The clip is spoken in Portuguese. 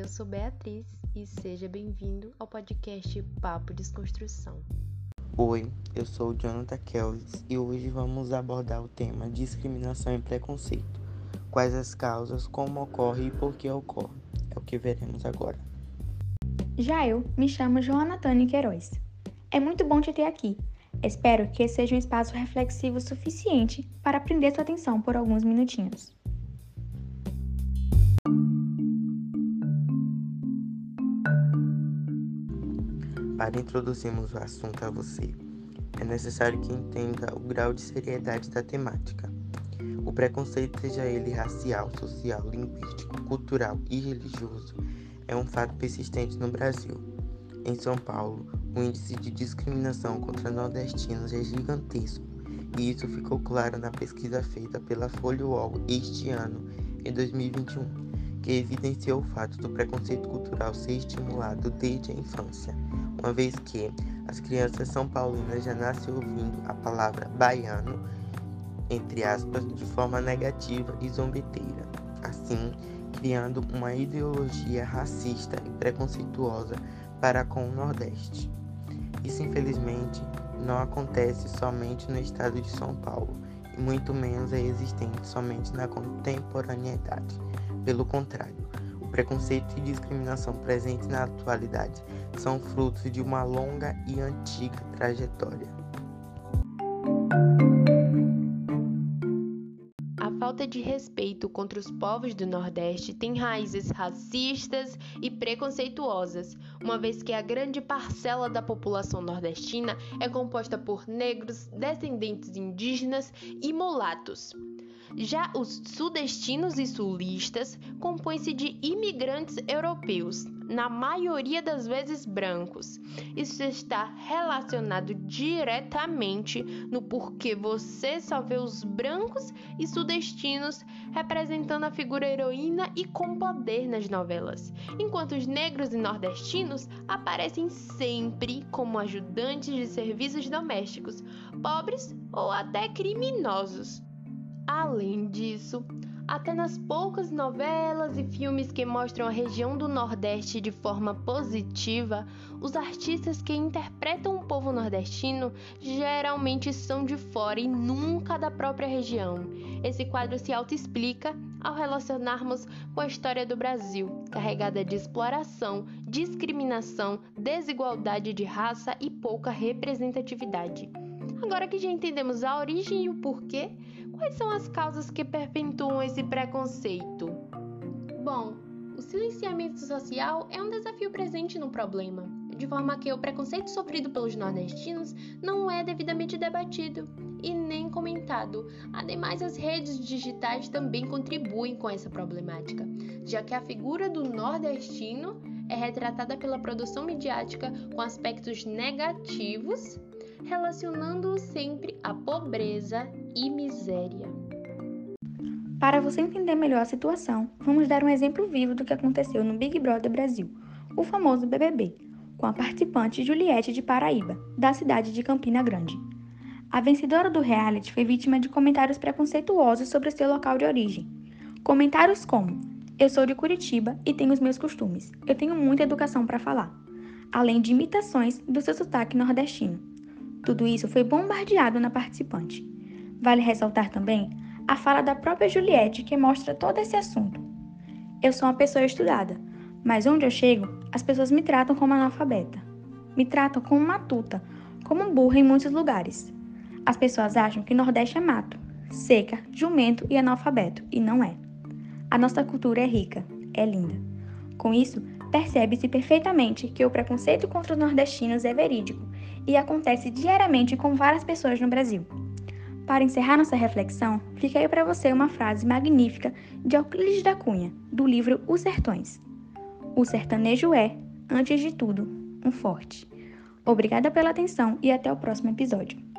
eu sou Beatriz e seja bem-vindo ao podcast Papo Desconstrução. Oi, eu sou o Jonathan Kelvis e hoje vamos abordar o tema discriminação e preconceito. Quais as causas, como ocorre e por que ocorre. É o que veremos agora. Já eu me chamo Joana Tânia Queiroz. É muito bom te ter aqui. Espero que seja um espaço reflexivo suficiente para prender sua atenção por alguns minutinhos. Para introduzirmos o assunto a você, é necessário que entenda o grau de seriedade da temática. O preconceito, seja ele racial, social, linguístico, cultural e religioso, é um fato persistente no Brasil. Em São Paulo, o índice de discriminação contra nordestinos é gigantesco, e isso ficou claro na pesquisa feita pela Folha UOL este ano, em 2021, que evidenciou o fato do preconceito cultural ser estimulado desde a infância uma vez que as crianças são paulinas já nascem ouvindo a palavra baiano, entre aspas, de forma negativa e zombeteira, assim criando uma ideologia racista e preconceituosa para com o Nordeste. Isso, infelizmente, não acontece somente no estado de São Paulo, e muito menos é existente somente na contemporaneidade. Pelo contrário, preconceito e discriminação presentes na atualidade são frutos de uma longa e antiga trajetória. A falta de respeito contra os povos do Nordeste tem raízes racistas e preconceituosas, uma vez que a grande parcela da população nordestina é composta por negros, descendentes indígenas e mulatos. Já os sudestinos e sulistas compõem-se de imigrantes europeus, na maioria das vezes brancos. Isso está relacionado diretamente no porquê você só vê os brancos e sudestinos representando a figura heroína e com poder nas novelas, enquanto os negros e nordestinos aparecem sempre como ajudantes de serviços domésticos, pobres ou até criminosos. Além disso, até nas poucas novelas e filmes que mostram a região do Nordeste de forma positiva, os artistas que interpretam o povo nordestino geralmente são de fora e nunca da própria região. Esse quadro se autoexplica ao relacionarmos com a história do Brasil, carregada de exploração, discriminação, desigualdade de raça e pouca representatividade. Agora que já entendemos a origem e o porquê, Quais são as causas que perpetuam esse preconceito? Bom, o silenciamento social é um desafio presente no problema, de forma que o preconceito sofrido pelos nordestinos não é devidamente debatido e nem comentado. Ademais, as redes digitais também contribuem com essa problemática, já que a figura do nordestino é retratada pela produção midiática com aspectos negativos relacionando-o sempre à pobreza e miséria. Para você entender melhor a situação, vamos dar um exemplo vivo do que aconteceu no Big Brother Brasil, o famoso BBB, com a participante Juliette de Paraíba, da cidade de Campina Grande. A vencedora do reality foi vítima de comentários preconceituosos sobre seu local de origem. Comentários como: Eu sou de Curitiba e tenho os meus costumes. Eu tenho muita educação para falar. Além de imitações do seu sotaque nordestino. Tudo isso foi bombardeado na participante. Vale ressaltar também a fala da própria Juliette que mostra todo esse assunto. Eu sou uma pessoa estudada, mas onde eu chego, as pessoas me tratam como analfabeta. Me tratam como matuta, como burra em muitos lugares. As pessoas acham que Nordeste é mato, seca, jumento e analfabeto, e não é. A nossa cultura é rica, é linda. Com isso, percebe-se perfeitamente que o preconceito contra os nordestinos é verídico e acontece diariamente com várias pessoas no Brasil. Para encerrar nossa reflexão, fica aí para você uma frase magnífica de Euclides da Cunha, do livro Os Sertões. O sertanejo é, antes de tudo, um forte. Obrigada pela atenção e até o próximo episódio.